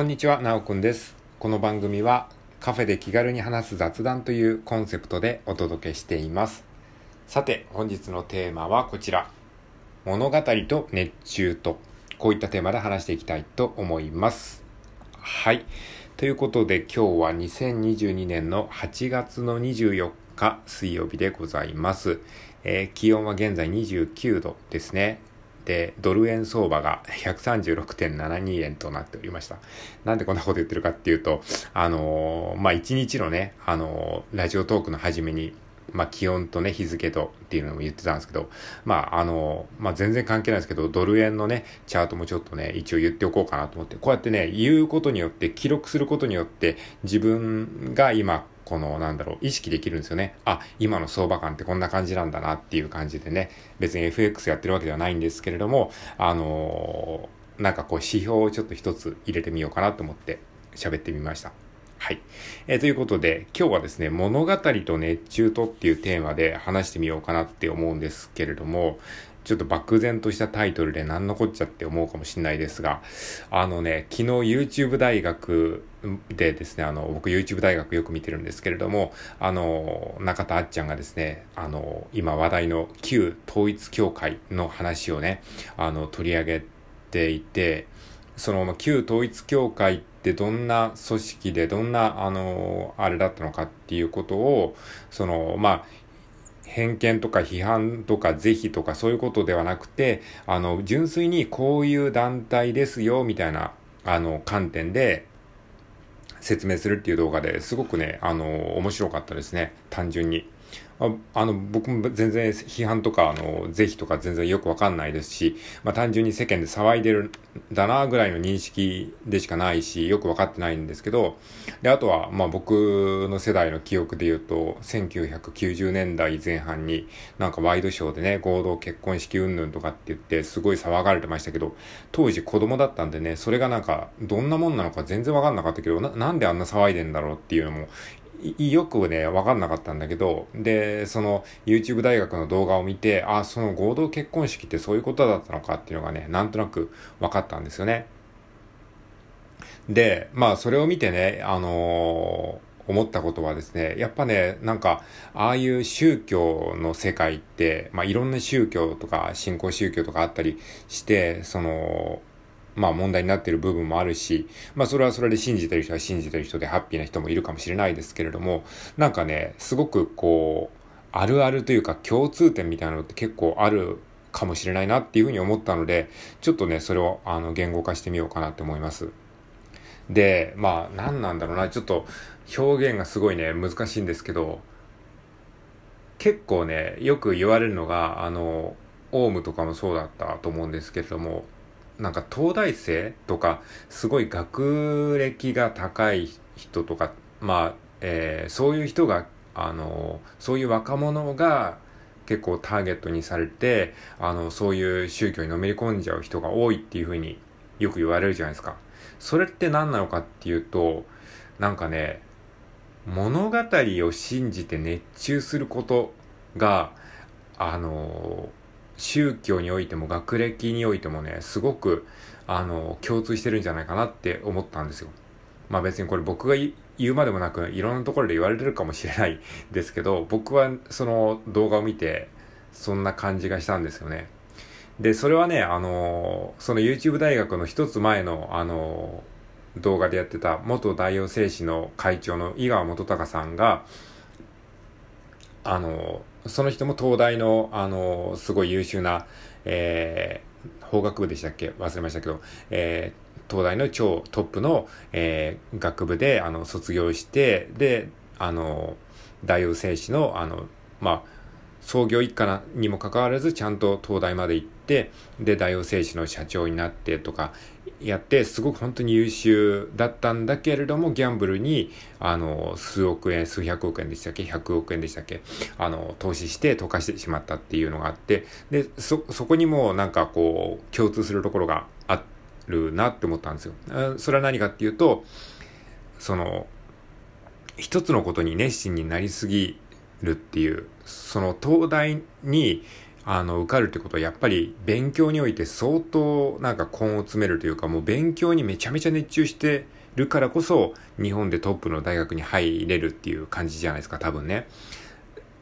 こんにちは、なおくんです。この番組はカフェで気軽に話す雑談というコンセプトでお届けしています。さて、本日のテーマはこちら。物語と熱中と、こういったテーマで話していきたいと思います。はい。ということで今日は2022年の8月の24日水曜日でございます。えー気温は現在29度ですね。で、ドル円相場が136.72円となっておりました。なんでこんなこと言ってるかっていうと、あのーまあ、一日のね、あのーラジオトークの初めに、まあ、気温とね、日付とっていうのも言ってたんですけど、まあ、あのまあ、全然関係ないですけど、ドル円のね、チャートもちょっとね、一応言っておこうかなと思って、こうやってね、言うことによって、記録することによって、自分が今、この、なんだろう、意識できるんですよね。あ、今の相場感ってこんな感じなんだなっていう感じでね、別に FX やってるわけではないんですけれども、あのーなんかこう指標をちょっと一つ入れてみようかなと思って喋ってみました。はい。えーということで、今日はですね、物語と熱中とっていうテーマで話してみようかなって思うんですけれども、ちょっと漠然としたタイトルで何のこっちゃって思うかもしれないですが、あのね、昨日 YouTube 大学でですね、あの、僕 YouTube 大学よく見てるんですけれども、あの、中田あっちゃんがですね、あの、今話題の旧統一教会の話をね、あの、取り上げていて、その旧統一教会ってどんな組織でどんな、あの、あれだったのかっていうことを、その、まあ、偏見とか批判とか是非とかそういうことではなくて、あの、純粋にこういう団体ですよ、みたいな、あの、観点で説明するっていう動画ですごくね、あの、面白かったですね、単純に。ああの、僕も全然批判とか、あの、是非とか全然よくわかんないですし、まあ単純に世間で騒いでるんだなぐらいの認識でしかないし、よくわかってないんですけど、で、あとは、まあ僕の世代の記憶で言うと、1990年代前半に、なんかワイドショーでね、合同結婚式云々とかって言って、すごい騒がれてましたけど、当時子供だったんでね、それがなんか、どんなもんなのか全然わかんなかったけど、ななんであんな騒いでんだろうっていうのも、よくね、わかんなかったんだけど、で、その YouTube 大学の動画を見て、あ、その合同結婚式ってそういうことだったのかっていうのがね、なんとなく分かったんですよね。で、まあそれを見てね、あのー思ったことはですね、やっぱね、なんか、ああいう宗教の世界って、まあいろんな宗教とか信仰宗教とかあったりして、その、まあ問題になっている部分もあるし、まあそれはそれで信じてる人は信じてる人でハッピーな人もいるかもしれないですけれども、なんかね、すごくこう、あるあるというか共通点みたいなのって結構あるかもしれないなっていうふうに思ったので、ちょっとね、それをあの言語化してみようかなって思います。で、まあ何なんだろうな、ちょっと表現がすごいね、難しいんですけど、結構ね、よく言われるのが、あの、オウムとかもそうだったと思うんですけれども、なんか東大生とか、すごい学歴が高い人とか、まあ、えーそういう人が、あの、そういう若者が結構ターゲットにされて、あの、そういう宗教にのめり込んじゃう人が多いっていうふうによく言われるじゃないですか。それって何なのかっていうと、なんかね、物語を信じて熱中することが、あの、宗教においても学歴においてもね、すごく、あの、共通してるんじゃないかなって思ったんですよ。まあ別にこれ僕が言うまでもなく、いろんなところで言われてるかもしれない ですけど、僕はその動画を見て、そんな感じがしたんですよね。で、それはね、あの、その YouTube 大学の一つ前の、あの、動画でやってた元大王製紙の会長の井川元隆さんが、あの、その人も東大の、あの、すごい優秀な、えー、法学部でしたっけ？忘れましたけど、えー東大の超トップの、えー学部で、あの、卒業して、で、あの、大王製紙の、あの、まあ、創業一家にもかかわらず、ちゃんと東大まで行って、で、大王製紙の社長になってとか、やって、すごく本当に優秀だったんだけれども、ギャンブルに、あの、数億円、数百億円でしたっけ ?100 億円でしたっけあの、投資して溶かしてしまったっていうのがあって、で、そ、そこにもなんかこう、共通するところがあるなって思ったんですよ。それは何かっていうと、その、一つのことに熱心になりすぎるっていう、その東大に、あの、受かるってことはやっぱり勉強において相当なんか根を詰めるというかもう勉強にめちゃめちゃ熱中してるからこそ日本でトップの大学に入れるっていう感じじゃないですか、多分ね。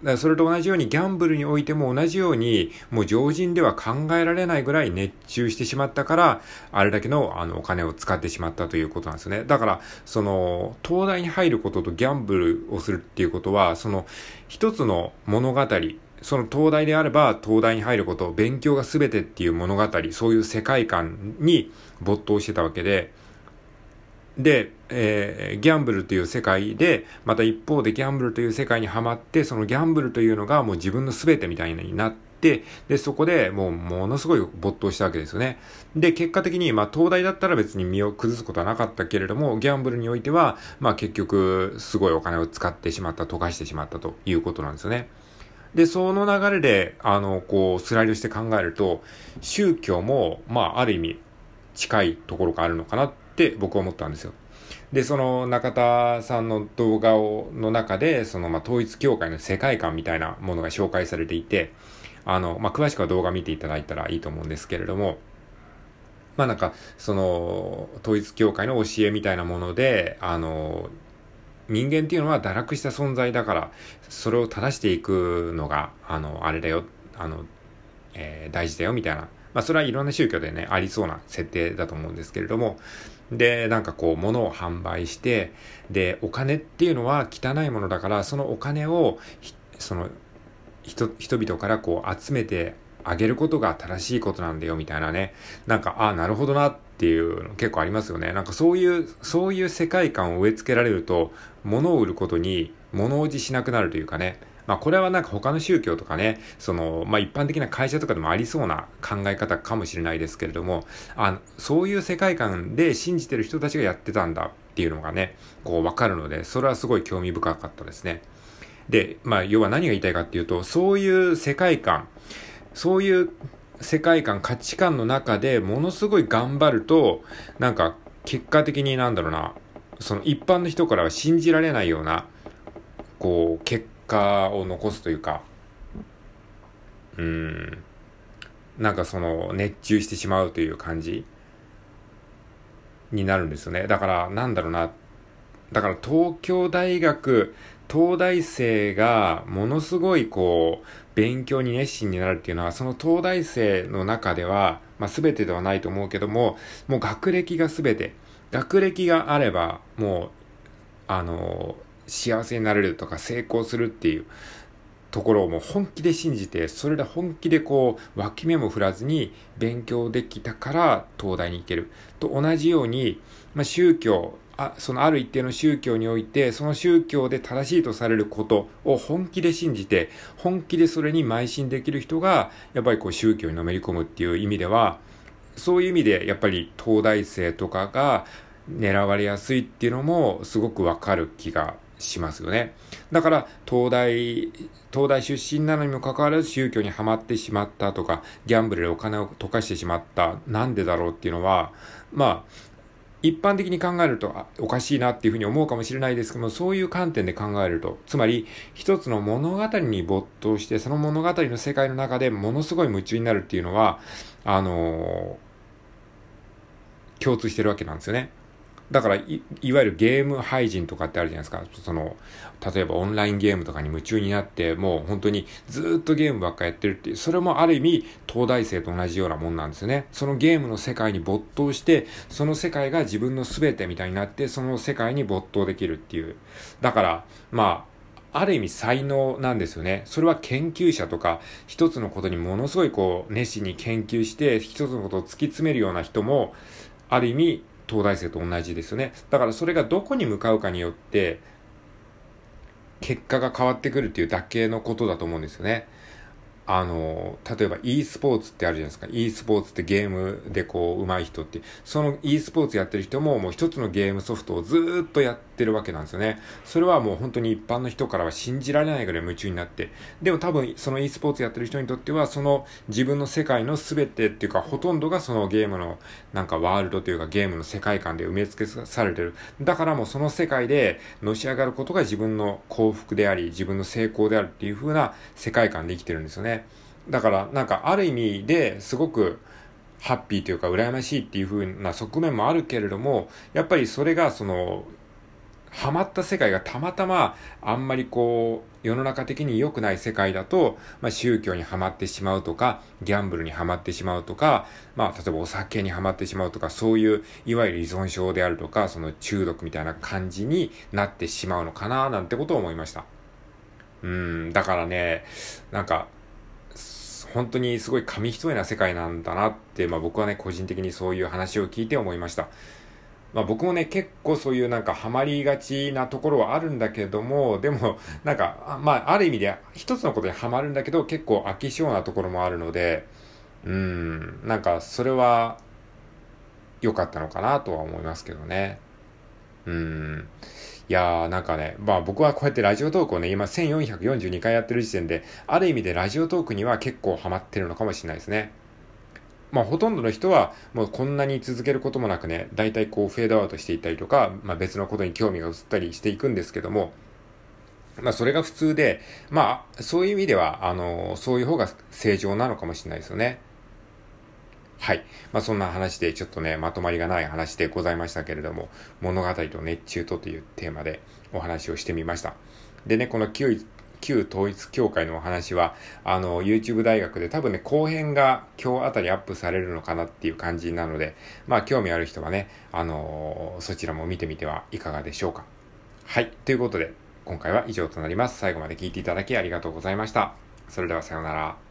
だそれと同じようにギャンブルにおいても同じようにもう常人では考えられないぐらい熱中してしまったからあれだけのあのお金を使ってしまったということなんですね。だからその東大に入ることとギャンブルをするっていうことはその一つの物語その東大であれば東大に入ること、勉強が全てっていう物語、そういう世界観に没頭してたわけで、で、えー、ギャンブルという世界で、また一方でギャンブルという世界にはまって、そのギャンブルというのがもう自分の全てみたいになって、で、そこでもうものすごい没頭したわけですよね。で、結果的に、まあ、東大だったら別に身を崩すことはなかったけれども、ギャンブルにおいては、まあ、結局、すごいお金を使ってしまった、溶かしてしまったということなんですよね。で、その流れで、あの、こう、スライドして考えると、宗教も、まあ、ある意味、近いところがあるのかなって僕は思ったんですよ。で、その中田さんの動画を、の中で、その、まあ、統一教会の世界観みたいなものが紹介されていて、あの、まあ、詳しくは動画見ていただいたらいいと思うんですけれども、まあなんか、その、統一教会の教えみたいなもので、あの、人間っていうのは堕落した存在だから、それを正していくのが、あの、あれだよ、あの、えー、大事だよ、みたいな。まあ、それはいろんな宗教でね、ありそうな設定だと思うんですけれども、で、なんかこう、物を販売して、で、お金っていうのは汚いものだから、そのお金を、その、人、々からこう、集めてあげることが正しいことなんだよ、みたいなね。なんか、ああ、なるほどなっていうの結構ありますよね。なんかそういう、そういう世界観を植え付けられると、物を売ることに物おじしなくなるというかね。まあこれはなんか他の宗教とかね、その、まあ一般的な会社とかでもありそうな考え方かもしれないですけれども、あそういう世界観で信じてる人たちがやってたんだっていうのがね、こうわかるので、それはすごい興味深かったですね。で、まあ要は何が言いたいかっていうと、そういう世界観、そういう世界観、価値観の中でものすごい頑張ると、なんか結果的になんだろうな、その一般の人からは信じられないような、こう、結果を残すというか、うん、なんかその熱中してしまうという感じになるんですよね。だから、なんだろうな、だから東京大学、東大生がものすごいこう、勉強に熱心になるっていうのは、その東大生の中では、まあ全てではないと思うけども、もう学歴が全て、学歴があれば、もう、あの、幸せになれるとか成功するっていうところをもう本気で信じて、それで本気でこう、脇目も振らずに勉強できたから東大に行ける。と同じように、まあ宗教、あそのある一定の宗教において、その宗教で正しいとされることを本気で信じて、本気でそれに邁進できる人が、やっぱりこう宗教にのめり込むっていう意味では、そういう意味でやっぱり東大生とかが狙われやすいっていうのもすごくわかる気がしますよね。だから、東大、東大出身なのにもかかわらず宗教にはまってしまったとか、ギャンブルでお金を溶かしてしまった、なんでだろうっていうのは、まあ、一般的に考えるとおかしいなっていうふうに思うかもしれないですけども、そういう観点で考えると、つまり一つの物語に没頭して、その物語の世界の中でものすごい夢中になるっていうのは、あのー、共通してるわけなんですよね。だからい、いわゆるゲーム配信とかってあるじゃないですか。その、例えばオンラインゲームとかに夢中になって、もう本当にずっとゲームばっかやってるっていう、それもある意味、東大生と同じようなもんなんですよね。そのゲームの世界に没頭して、その世界が自分の全てみたいになって、その世界に没頭できるっていう。だから、まあ、ある意味才能なんですよね。それは研究者とか、一つのことにものすごいこう、熱心に研究して、一つのことを突き詰めるような人も、ある意味、東大生と同じですよね。だからそれがどこに向かうかによって、結果が変わってくるっていうだけのことだと思うんですよね。あの、例えば e スポーツってあるじゃないですか。e スポーツってゲームでこう、上手い人って、その e スポーツやってる人ももう一つのゲームソフトをずっとやってるわけなんですよね。それはもう本当に一般の人からは信じられないぐらい夢中になって。でも多分その e スポーツやってる人にとっては、その自分の世界の全てっていうか、ほとんどがそのゲームのなんかワールドというかゲームの世界観で埋め付けされてる。だからもうその世界でのし上がることが自分の幸福であり、自分の成功であるっていう風な世界観で生きてるんですよね。だからなんかある意味ですごくハッピーというか羨ましいっていう風な側面もあるけれども、やっぱりそれがそのハマった世界がたまたまあんまりこう世の中的に良くない世界だと、まあ、宗教にはまってしまうとか、ギャンブルにはまってしまうとか、まあ例えばお酒にはまってしまうとか、そういういわゆる依存症であるとか、その中毒みたいな感じになってしまうのかななんてことを思いました。うん、だからね、なんか、本当にすごい紙一重な世界なんだなって、まあ僕はね、個人的にそういう話を聞いて思いました。まあ僕もね、結構そういうなんかハマりがちなところはあるんだけども、でもなんか、まあある意味で一つのことにハマるんだけど結構飽き性なところもあるので、うん、なんかそれは良かったのかなとは思いますけどね。うん。いやーなんかね、まあ僕はこうやってラジオトークをね、今1442回やってる時点で、ある意味でラジオトークには結構ハマってるのかもしれないですね。まあほとんどの人はもうこんなに続けることもなくね、大体こうフェードアウトしていったりとか、まあ別のことに興味が移ったりしていくんですけども、まあそれが普通で、まあそういう意味では、あの、そういう方が正常なのかもしれないですよね。はい。まあそんな話でちょっとね、まとまりがない話でございましたけれども、物語と熱中とというテーマでお話をしてみました。でね、この旧旧統一教会のお話は、あの、YouTube 大学で多分ね、後編が今日あたりアップされるのかなっていう感じなので、まあ、興味ある人はね、あのー、そちらも見てみてはいかがでしょうか。はい。ということで、今回は以上となります。最後まで聞いていただきありがとうございました。それではさようなら。